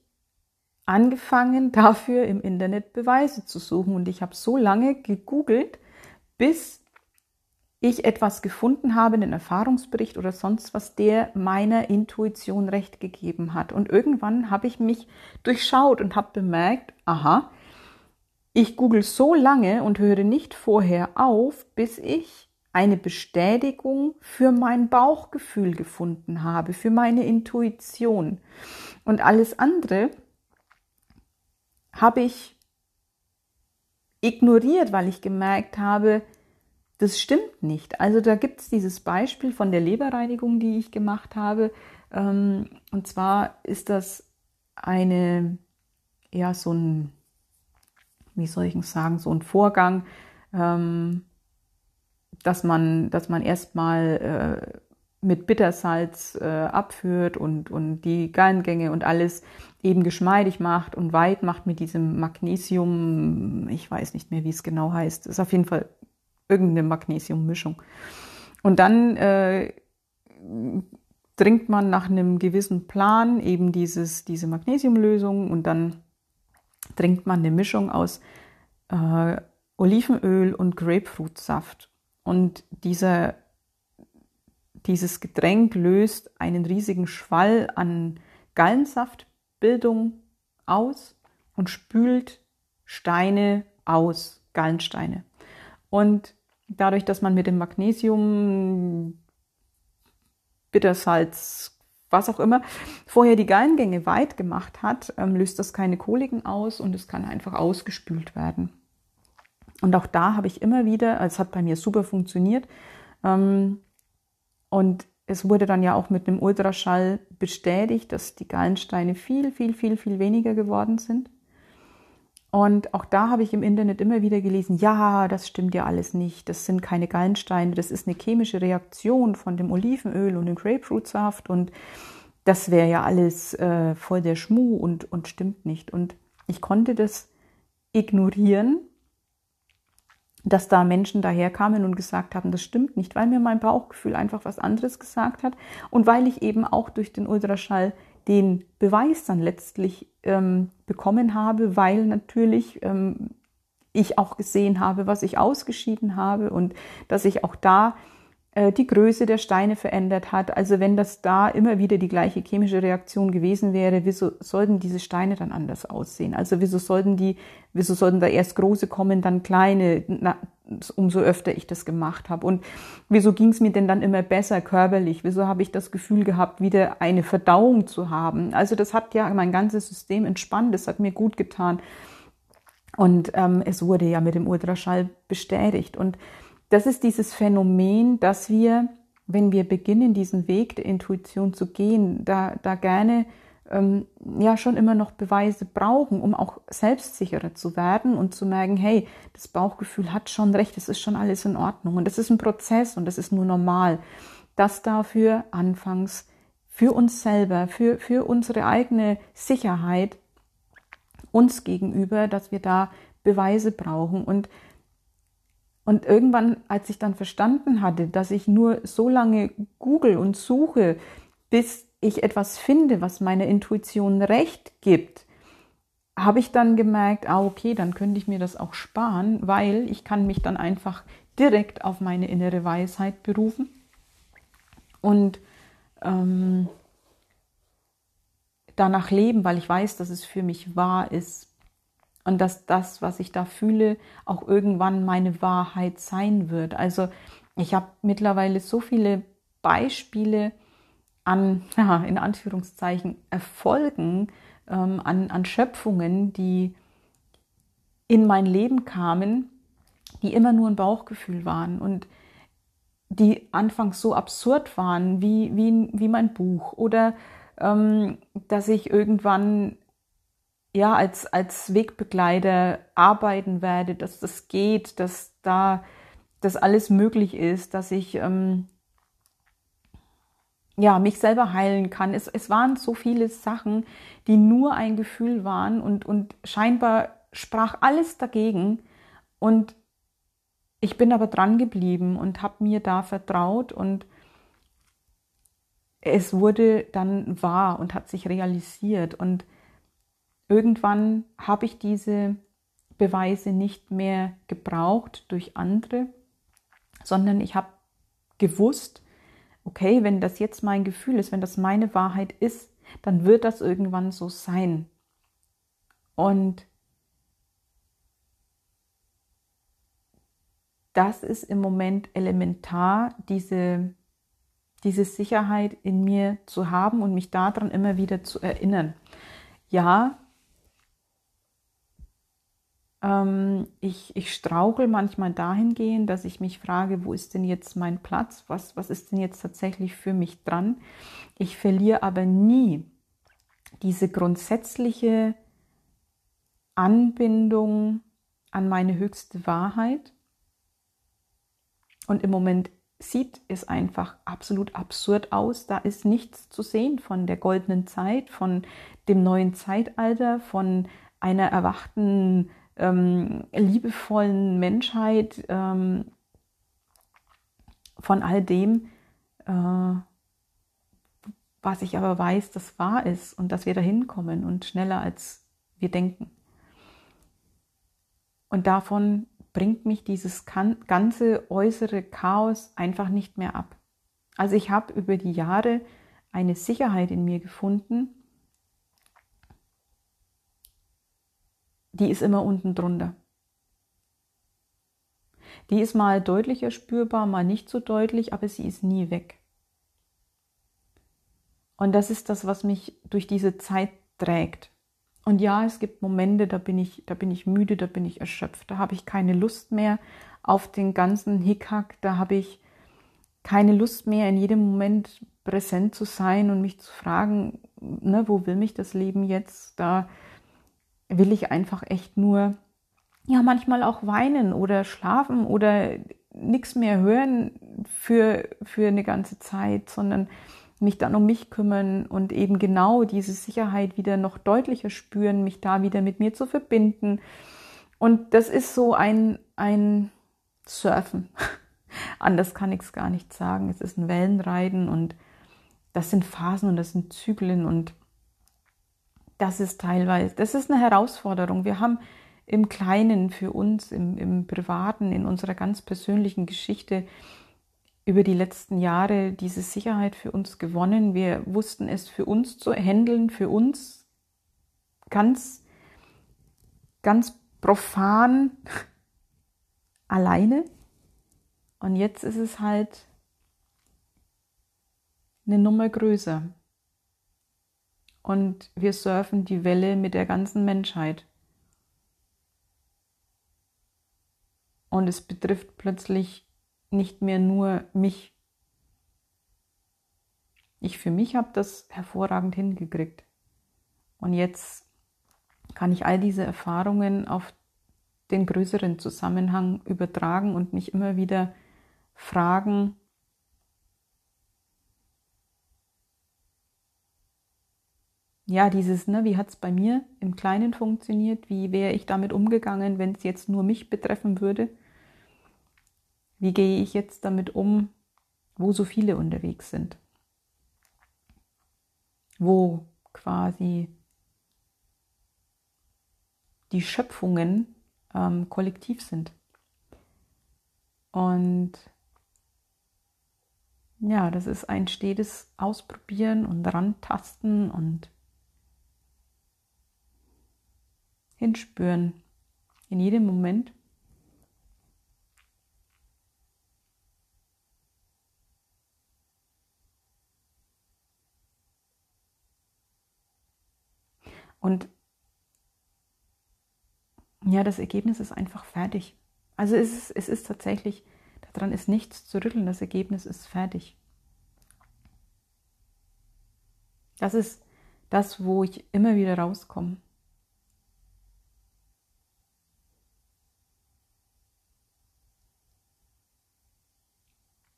angefangen, dafür im Internet Beweise zu suchen. Und ich habe so lange gegoogelt, bis ich etwas gefunden habe, einen Erfahrungsbericht oder sonst was, der meiner Intuition recht gegeben hat. Und irgendwann habe ich mich durchschaut und habe bemerkt, aha, ich google so lange und höre nicht vorher auf, bis ich eine Bestätigung für mein Bauchgefühl gefunden habe, für meine Intuition. Und alles andere habe ich ignoriert, weil ich gemerkt habe, das stimmt nicht. Also da gibt es dieses Beispiel von der Leberreinigung, die ich gemacht habe. Ähm, und zwar ist das eine, ja, so ein, wie soll ich sagen, so ein Vorgang, ähm, dass man, dass man erstmal äh, mit Bittersalz äh, abführt und, und die Gallengänge und alles eben geschmeidig macht und weit macht mit diesem Magnesium, ich weiß nicht mehr, wie es genau heißt, ist auf jeden Fall irgendeine Magnesiummischung. Und dann äh, trinkt man nach einem gewissen Plan eben dieses, diese Magnesiumlösung und dann trinkt man eine Mischung aus äh, Olivenöl und Grapefruitsaft. Und dieser dieses Getränk löst einen riesigen Schwall an Gallensaftbildung aus und spült Steine aus, Gallensteine. Und dadurch, dass man mit dem Magnesium, Bittersalz, was auch immer, vorher die Gallengänge weit gemacht hat, ähm, löst das keine Koliken aus und es kann einfach ausgespült werden. Und auch da habe ich immer wieder, also es hat bei mir super funktioniert, ähm, und es wurde dann ja auch mit einem Ultraschall bestätigt, dass die Gallensteine viel, viel, viel, viel weniger geworden sind. Und auch da habe ich im Internet immer wieder gelesen, ja, das stimmt ja alles nicht, das sind keine Gallensteine, das ist eine chemische Reaktion von dem Olivenöl und dem Grapefruitsaft und das wäre ja alles äh, voll der Schmuh und, und stimmt nicht. Und ich konnte das ignorieren dass da Menschen daherkamen und gesagt haben, das stimmt nicht, weil mir mein Bauchgefühl einfach was anderes gesagt hat. Und weil ich eben auch durch den Ultraschall den Beweis dann letztlich ähm, bekommen habe, weil natürlich ähm, ich auch gesehen habe, was ich ausgeschieden habe und dass ich auch da die Größe der Steine verändert hat. Also wenn das da immer wieder die gleiche chemische Reaktion gewesen wäre, wieso sollten diese Steine dann anders aussehen? Also wieso sollten die, wieso sollten da erst große kommen, dann kleine, na, umso öfter ich das gemacht habe? Und wieso ging es mir denn dann immer besser körperlich? Wieso habe ich das Gefühl gehabt, wieder eine Verdauung zu haben? Also das hat ja mein ganzes System entspannt, das hat mir gut getan. Und ähm, es wurde ja mit dem Ultraschall bestätigt. Und das ist dieses Phänomen, dass wir, wenn wir beginnen, diesen Weg der Intuition zu gehen, da, da gerne ähm, ja schon immer noch Beweise brauchen, um auch selbstsicherer zu werden und zu merken, hey, das Bauchgefühl hat schon recht, es ist schon alles in Ordnung und das ist ein Prozess und das ist nur normal. Das dafür anfangs für uns selber, für, für unsere eigene Sicherheit uns gegenüber, dass wir da Beweise brauchen. Und, und irgendwann, als ich dann verstanden hatte, dass ich nur so lange google und suche, bis ich etwas finde, was meiner Intuition recht gibt, habe ich dann gemerkt, ah, okay, dann könnte ich mir das auch sparen, weil ich kann mich dann einfach direkt auf meine innere Weisheit berufen. Und ähm, danach leben, weil ich weiß, dass es für mich wahr ist und dass das, was ich da fühle, auch irgendwann meine Wahrheit sein wird. Also ich habe mittlerweile so viele Beispiele an, <laughs> ja, in Anführungszeichen, Erfolgen, ähm, an, an Schöpfungen, die in mein Leben kamen, die immer nur ein Bauchgefühl waren und die anfangs so absurd waren wie, wie, wie mein Buch oder ähm, dass ich irgendwann ja als, als Wegbegleiter arbeiten werde, dass das geht, dass da das alles möglich ist, dass ich ähm, ja, mich selber heilen kann. Es, es waren so viele Sachen, die nur ein Gefühl waren und, und scheinbar sprach alles dagegen. Und ich bin aber dran geblieben und habe mir da vertraut und es wurde dann wahr und hat sich realisiert. Und irgendwann habe ich diese Beweise nicht mehr gebraucht durch andere, sondern ich habe gewusst, okay, wenn das jetzt mein Gefühl ist, wenn das meine Wahrheit ist, dann wird das irgendwann so sein. Und das ist im Moment elementar, diese, diese Sicherheit in mir zu haben und mich daran immer wieder zu erinnern. Ja, ich, ich strauchel manchmal dahingehend, dass ich mich frage, wo ist denn jetzt mein Platz? Was, was ist denn jetzt tatsächlich für mich dran? Ich verliere aber nie diese grundsätzliche Anbindung an meine höchste Wahrheit. Und im Moment sieht es einfach absolut absurd aus. Da ist nichts zu sehen von der goldenen Zeit, von dem neuen Zeitalter, von einer erwachten ähm, liebevollen Menschheit, ähm, von all dem, äh, was ich aber weiß, dass wahr ist und dass wir dahin kommen und schneller als wir denken. Und davon bringt mich dieses ganze äußere Chaos einfach nicht mehr ab. Also ich habe über die Jahre eine Sicherheit in mir gefunden, die ist immer unten drunter. Die ist mal deutlicher spürbar, mal nicht so deutlich, aber sie ist nie weg. Und das ist das, was mich durch diese Zeit trägt. Und ja, es gibt Momente, da bin ich, da bin ich müde, da bin ich erschöpft, da habe ich keine Lust mehr auf den ganzen Hickhack, da habe ich keine Lust mehr, in jedem Moment präsent zu sein und mich zu fragen, ne, wo will mich das Leben jetzt? Da will ich einfach echt nur, ja, manchmal auch weinen oder schlafen oder nichts mehr hören für, für eine ganze Zeit, sondern mich dann um mich kümmern und eben genau diese Sicherheit wieder noch deutlicher spüren, mich da wieder mit mir zu verbinden. Und das ist so ein, ein Surfen. <laughs> Anders kann ich es gar nicht sagen. Es ist ein Wellenreiten und das sind Phasen und das sind Zyklen und das ist teilweise, das ist eine Herausforderung. Wir haben im Kleinen für uns, im, im Privaten, in unserer ganz persönlichen Geschichte über die letzten Jahre diese Sicherheit für uns gewonnen. Wir wussten es für uns zu handeln, für uns ganz, ganz profan <laughs> alleine. Und jetzt ist es halt eine Nummer größer und wir surfen die Welle mit der ganzen Menschheit. Und es betrifft plötzlich nicht mehr nur mich. Ich für mich habe das hervorragend hingekriegt. Und jetzt kann ich all diese Erfahrungen auf den größeren Zusammenhang übertragen und mich immer wieder fragen, ja, dieses, ne, wie hat es bei mir im Kleinen funktioniert? Wie wäre ich damit umgegangen, wenn es jetzt nur mich betreffen würde? Wie gehe ich jetzt damit um, wo so viele unterwegs sind? Wo quasi die Schöpfungen ähm, kollektiv sind. Und ja, das ist ein stetes Ausprobieren und Rantasten und hinspüren in jedem Moment. Und ja, das Ergebnis ist einfach fertig. Also es ist, es ist tatsächlich, daran ist nichts zu rütteln, das Ergebnis ist fertig. Das ist das, wo ich immer wieder rauskomme.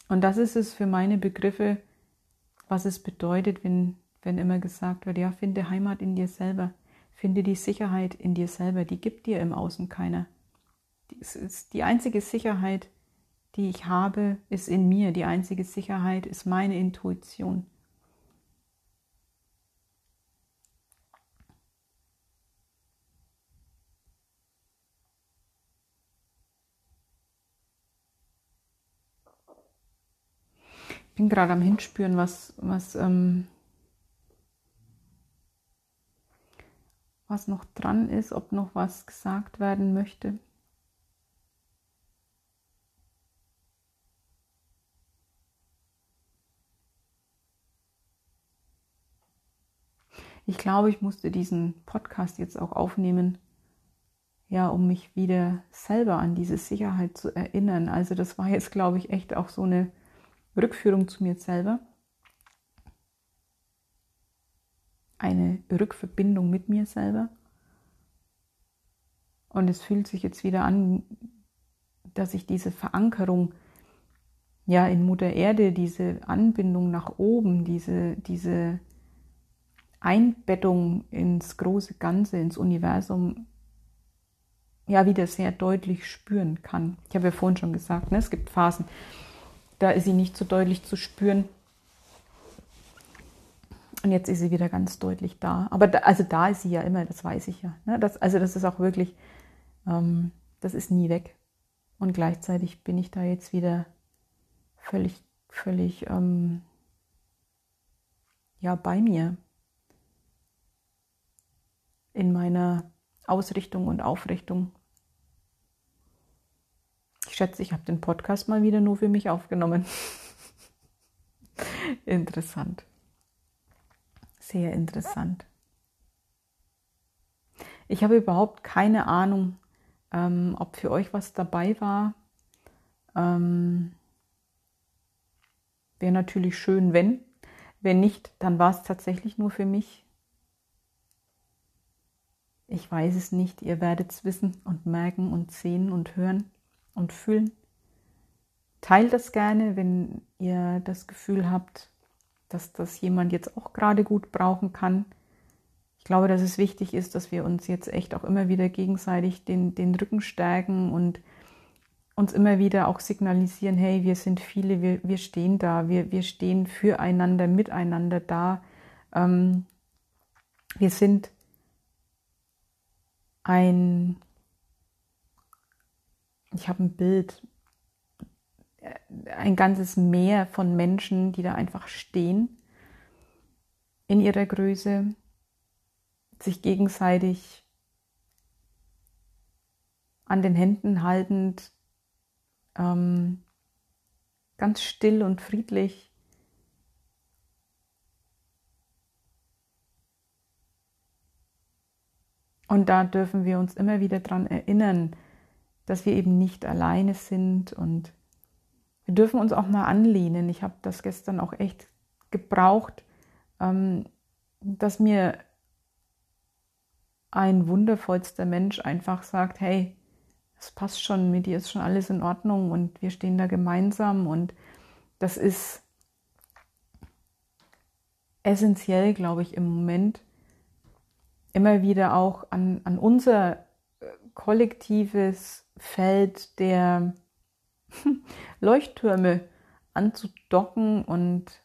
Und das ist es für meine Begriffe, was es bedeutet, wenn, wenn immer gesagt wird, ja, finde Heimat in dir selber, finde die Sicherheit in dir selber, die gibt dir im Außen keiner. Die einzige Sicherheit, die ich habe, ist in mir. Die einzige Sicherheit ist meine Intuition. Bin gerade am Hinspüren, was, was, ähm, was noch dran ist, ob noch was gesagt werden möchte. Ich glaube, ich musste diesen Podcast jetzt auch aufnehmen, ja, um mich wieder selber an diese Sicherheit zu erinnern. Also das war jetzt, glaube ich, echt auch so eine Rückführung zu mir selber, eine Rückverbindung mit mir selber. Und es fühlt sich jetzt wieder an, dass ich diese Verankerung ja in Mutter Erde, diese Anbindung nach oben, diese, diese Einbettung ins große Ganze, ins Universum, ja wieder sehr deutlich spüren kann. Ich habe ja vorhin schon gesagt, ne, es gibt Phasen, da ist sie nicht so deutlich zu spüren. Und jetzt ist sie wieder ganz deutlich da. Aber da, also da ist sie ja immer, das weiß ich ja. Ne? Das, also das ist auch wirklich, ähm, das ist nie weg. Und gleichzeitig bin ich da jetzt wieder völlig, völlig ähm, ja bei mir in meiner Ausrichtung und Aufrichtung ich schätze, ich habe den Podcast mal wieder nur für mich aufgenommen. <laughs> interessant. Sehr interessant. Ich habe überhaupt keine Ahnung, ähm, ob für euch was dabei war. Ähm, Wäre natürlich schön, wenn. Wenn nicht, dann war es tatsächlich nur für mich. Ich weiß es nicht. Ihr werdet es wissen und merken und sehen und hören und fühlen. Teilt das gerne, wenn ihr das Gefühl habt, dass das jemand jetzt auch gerade gut brauchen kann. Ich glaube, dass es wichtig ist, dass wir uns jetzt echt auch immer wieder gegenseitig den, den Rücken stärken und uns immer wieder auch signalisieren, hey, wir sind viele, wir, wir stehen da, wir, wir stehen füreinander, miteinander da. Ähm, wir sind ein ich habe ein Bild, ein ganzes Meer von Menschen, die da einfach stehen in ihrer Größe, sich gegenseitig an den Händen haltend, ähm, ganz still und friedlich. Und da dürfen wir uns immer wieder daran erinnern, dass wir eben nicht alleine sind und wir dürfen uns auch mal anlehnen. Ich habe das gestern auch echt gebraucht, ähm, dass mir ein wundervollster Mensch einfach sagt, hey, es passt schon, mit dir ist schon alles in Ordnung und wir stehen da gemeinsam und das ist essentiell, glaube ich, im Moment, immer wieder auch an, an unser äh, kollektives Feld der <laughs> Leuchttürme anzudocken und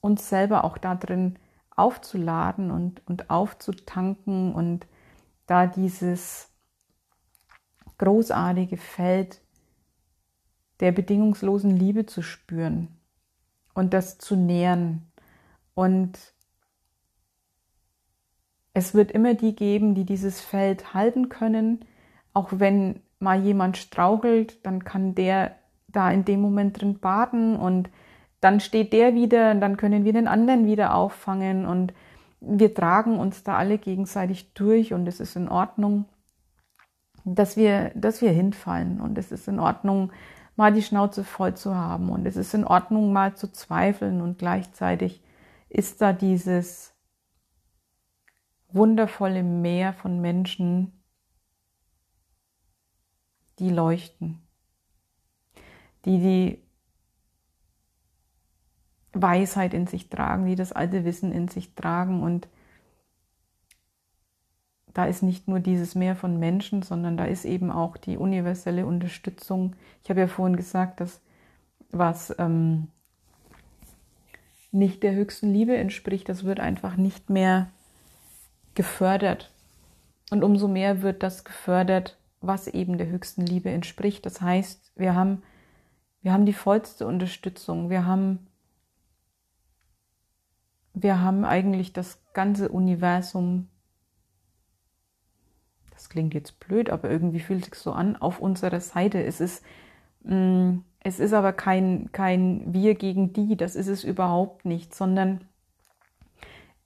uns selber auch da drin aufzuladen und, und aufzutanken und da dieses großartige Feld der bedingungslosen Liebe zu spüren und das zu nähren. Und es wird immer die geben, die dieses Feld halten können. Auch wenn mal jemand strauchelt, dann kann der da in dem Moment drin baden und dann steht der wieder und dann können wir den anderen wieder auffangen und wir tragen uns da alle gegenseitig durch und es ist in Ordnung, dass wir, dass wir hinfallen und es ist in Ordnung, mal die Schnauze voll zu haben und es ist in Ordnung, mal zu zweifeln und gleichzeitig ist da dieses wundervolle Meer von Menschen, die leuchten, die die Weisheit in sich tragen, die das alte Wissen in sich tragen. Und da ist nicht nur dieses Meer von Menschen, sondern da ist eben auch die universelle Unterstützung. Ich habe ja vorhin gesagt, dass was ähm, nicht der höchsten Liebe entspricht, das wird einfach nicht mehr gefördert. Und umso mehr wird das gefördert, was eben der höchsten Liebe entspricht. Das heißt, wir haben, wir haben die vollste Unterstützung. Wir haben wir haben eigentlich das ganze Universum, das klingt jetzt blöd, aber irgendwie fühlt sich so an, auf unserer Seite. Es ist, mm, es ist aber kein, kein Wir gegen die, das ist es überhaupt nicht, sondern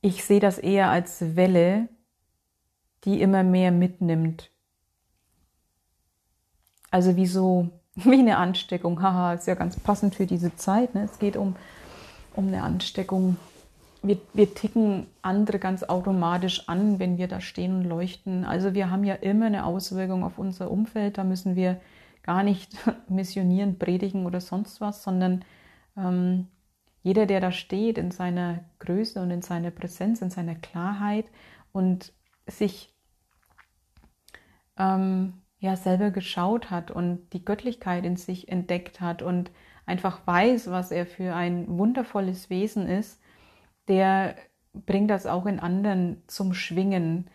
ich sehe das eher als Welle, die immer mehr mitnimmt. Also wie so, <laughs> wie eine Ansteckung. Haha, ist ja ganz passend für diese Zeit. Ne? Es geht um, um eine Ansteckung wir, wir ticken andere ganz automatisch an, wenn wir da stehen und leuchten. Also wir haben ja immer eine Auswirkung auf unser Umfeld. Da müssen wir gar nicht <laughs> missionieren, predigen oder sonst was, sondern ähm, jeder, der da steht in seiner Größe und in seiner Präsenz, in seiner Klarheit und sich ähm, ja selber geschaut hat und die Göttlichkeit in sich entdeckt hat und einfach weiß, was er für ein wundervolles Wesen ist, der bringt das auch in anderen zum Schwingen.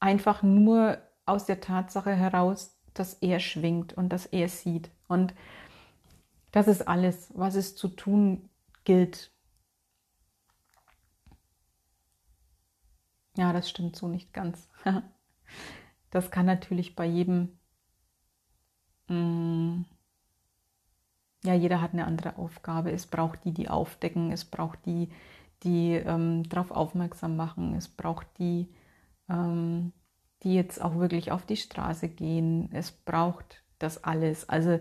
Einfach nur aus der Tatsache heraus, dass er schwingt und dass er sieht. Und das ist alles, was es zu tun gilt. Ja, das stimmt so nicht ganz. <laughs> Das kann natürlich bei jedem, mm, ja, jeder hat eine andere Aufgabe. Es braucht die, die aufdecken, es braucht die, die ähm, darauf aufmerksam machen. Es braucht die, ähm, die jetzt auch wirklich auf die Straße gehen. Es braucht das alles. Also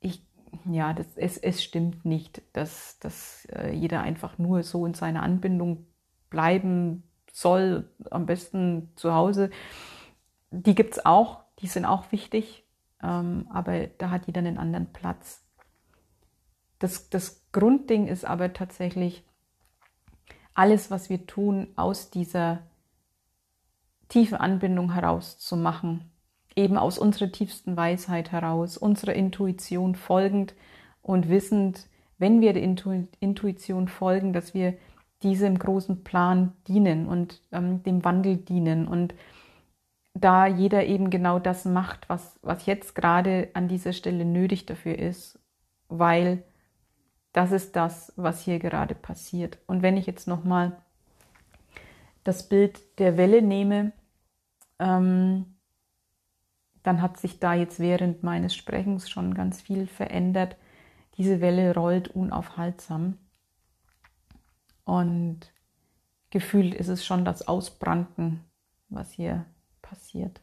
ich, ja, das, es, es stimmt nicht, dass, dass äh, jeder einfach nur so in seiner Anbindung bleiben soll, am besten zu Hause. Die gibt es auch, die sind auch wichtig, ähm, aber da hat jeder einen anderen Platz. Das, das Grundding ist aber tatsächlich, alles, was wir tun, aus dieser tiefen Anbindung heraus zu machen. Eben aus unserer tiefsten Weisheit heraus, unserer Intuition folgend und wissend, wenn wir der Intu Intuition folgen, dass wir diesem großen Plan dienen und ähm, dem Wandel dienen. Und da jeder eben genau das macht, was, was jetzt gerade an dieser Stelle nötig dafür ist, weil das ist das, was hier gerade passiert. Und wenn ich jetzt nochmal das Bild der Welle nehme, ähm, dann hat sich da jetzt während meines Sprechens schon ganz viel verändert. Diese Welle rollt unaufhaltsam. Und gefühlt ist es schon das Ausbranden, was hier passiert.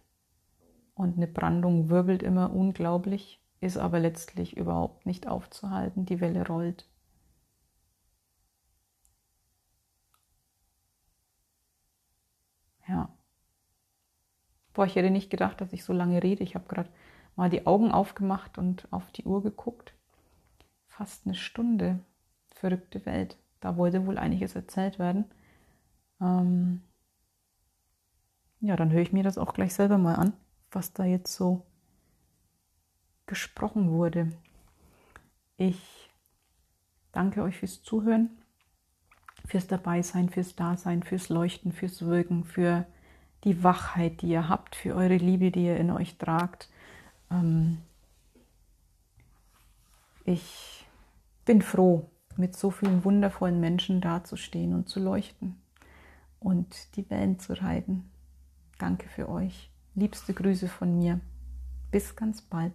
Und eine Brandung wirbelt immer unglaublich ist aber letztlich überhaupt nicht aufzuhalten. Die Welle rollt. Ja. Boah, ich hätte nicht gedacht, dass ich so lange rede. Ich habe gerade mal die Augen aufgemacht und auf die Uhr geguckt. Fast eine Stunde. Verrückte Welt. Da wollte wohl einiges erzählt werden. Ähm ja, dann höre ich mir das auch gleich selber mal an, was da jetzt so gesprochen wurde. Ich danke euch fürs Zuhören, fürs Dabeisein, fürs Dasein, fürs Leuchten, fürs Wirken, für die Wachheit, die ihr habt, für eure Liebe, die ihr in euch tragt. Ähm, ich bin froh, mit so vielen wundervollen Menschen dazustehen und zu leuchten und die Wellen zu reiten. Danke für euch. Liebste Grüße von mir. Bis ganz bald.